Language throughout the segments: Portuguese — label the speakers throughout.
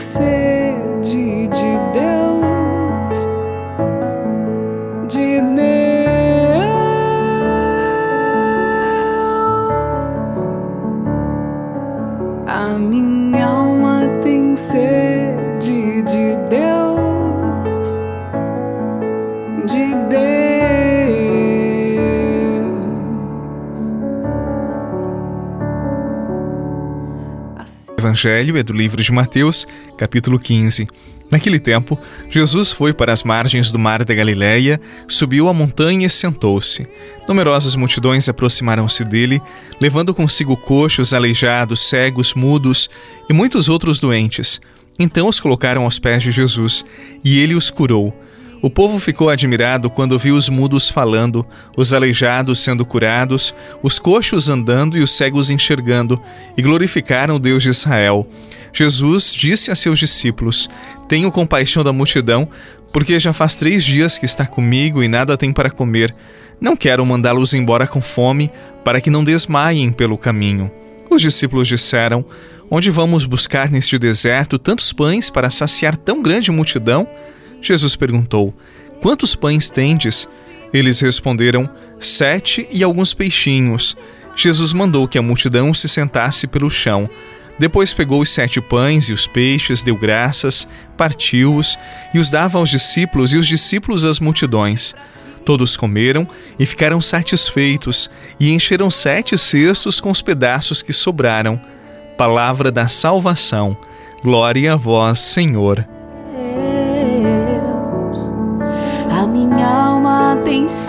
Speaker 1: sede
Speaker 2: Evangelho é do livro de Mateus, capítulo 15. Naquele tempo, Jesus foi para as margens do mar da Galiléia, subiu a montanha e sentou-se. Numerosas multidões aproximaram-se dele, levando consigo coxos, aleijados, cegos, mudos e muitos outros doentes. Então os colocaram aos pés de Jesus, e ele os curou. O povo ficou admirado quando viu os mudos falando, os aleijados sendo curados, os coxos andando e os cegos enxergando, e glorificaram o Deus de Israel. Jesus disse a seus discípulos: Tenho compaixão da multidão, porque já faz três dias que está comigo e nada tem para comer. Não quero mandá-los embora com fome, para que não desmaiem pelo caminho. Os discípulos disseram: Onde vamos buscar neste deserto tantos pães para saciar tão grande multidão? Jesus perguntou: Quantos pães tendes? Eles responderam: Sete e alguns peixinhos. Jesus mandou que a multidão se sentasse pelo chão. Depois pegou os sete pães e os peixes, deu graças, partiu-os e os dava aos discípulos e os discípulos às multidões. Todos comeram e ficaram satisfeitos e encheram sete cestos com os pedaços que sobraram. Palavra da salvação. Glória a vós, Senhor.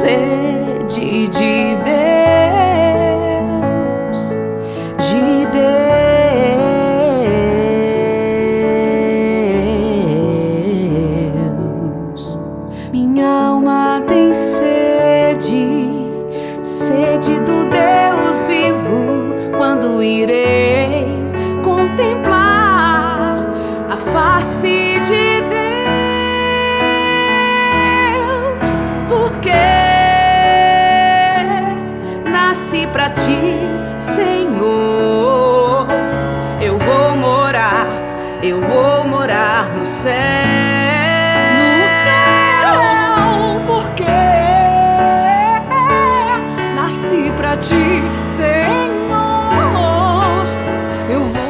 Speaker 1: Sede de Deus, de Deus. Minha alma tem sede, sede do Deus vivo. Quando irei contemplar a face pra ti, Senhor. Eu vou morar, eu vou morar no céu. No céu, porque nasci pra ti, Senhor. Eu vou.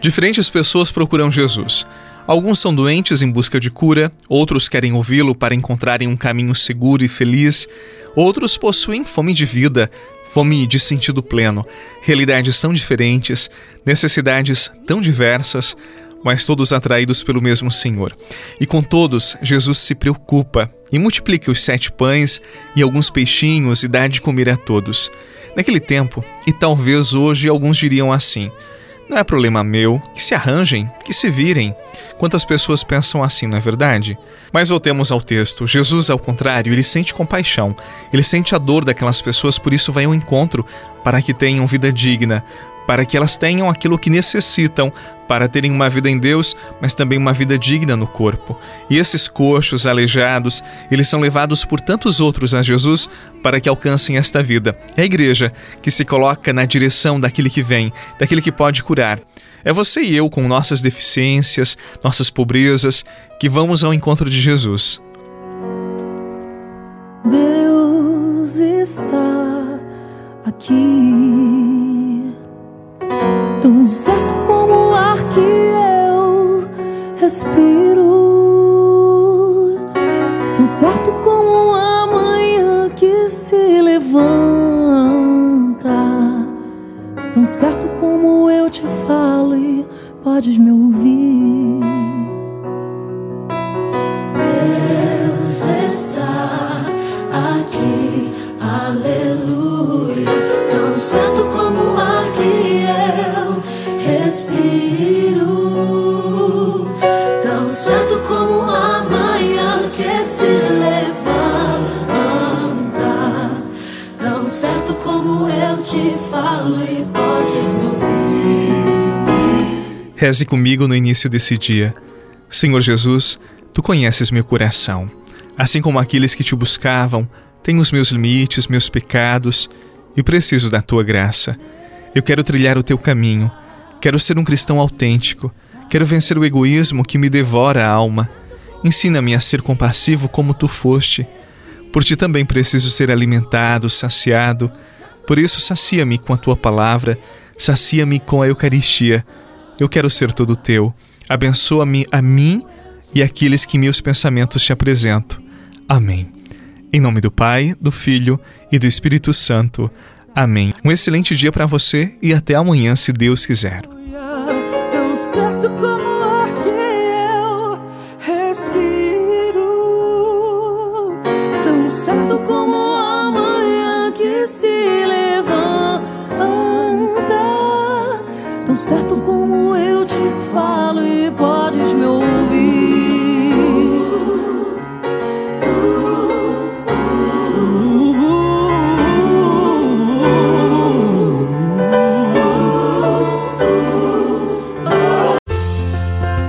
Speaker 2: Diferentes pessoas procuram Jesus. Alguns são doentes em busca de cura, outros querem ouvi-lo para encontrarem um caminho seguro e feliz, outros possuem fome de vida, fome de sentido pleno, realidades tão diferentes, necessidades tão diversas, mas todos atraídos pelo mesmo Senhor. E com todos, Jesus se preocupa e multiplica os sete pães e alguns peixinhos e dá de comer a todos. Naquele tempo, e talvez hoje alguns diriam assim: não é problema meu, que se arranjem, que se virem. Quantas pessoas pensam assim, não é verdade? Mas voltemos ao texto. Jesus, ao contrário, ele sente compaixão. Ele sente a dor daquelas pessoas, por isso vai ao encontro para que tenham vida digna, para que elas tenham aquilo que necessitam para terem uma vida em Deus, mas também uma vida digna no corpo. E esses coxos, aleijados, eles são levados por tantos outros a Jesus para que alcancem esta vida. É a igreja que se coloca na direção daquele que vem, daquele que pode curar. É você e eu, com nossas deficiências, nossas pobrezas, que vamos ao encontro de Jesus.
Speaker 1: Deus está aqui tão certo como o ar que eu respiro, tão certo como a manhã que se levanta, tão certo como eu te falo e podes me ouvir. Te falo e podes me ouvir.
Speaker 2: Reze comigo no início desse dia. Senhor Jesus, tu conheces meu coração. Assim como aqueles que te buscavam, tenho os meus limites, meus pecados e preciso da tua graça. Eu quero trilhar o teu caminho Quero ser um cristão autêntico. Quero vencer o egoísmo que me devora a alma. Ensina-me a ser compassivo como tu foste. Por ti também preciso ser alimentado, saciado. Por isso, sacia-me com a tua palavra, sacia-me com a Eucaristia. Eu quero ser todo teu. Abençoa-me a mim e aqueles que meus pensamentos te apresento. Amém. Em nome do Pai, do Filho e do Espírito Santo. Amém. Um excelente dia para você e até amanhã, se Deus quiser.
Speaker 1: Certo como que se certo como eu te falo e podes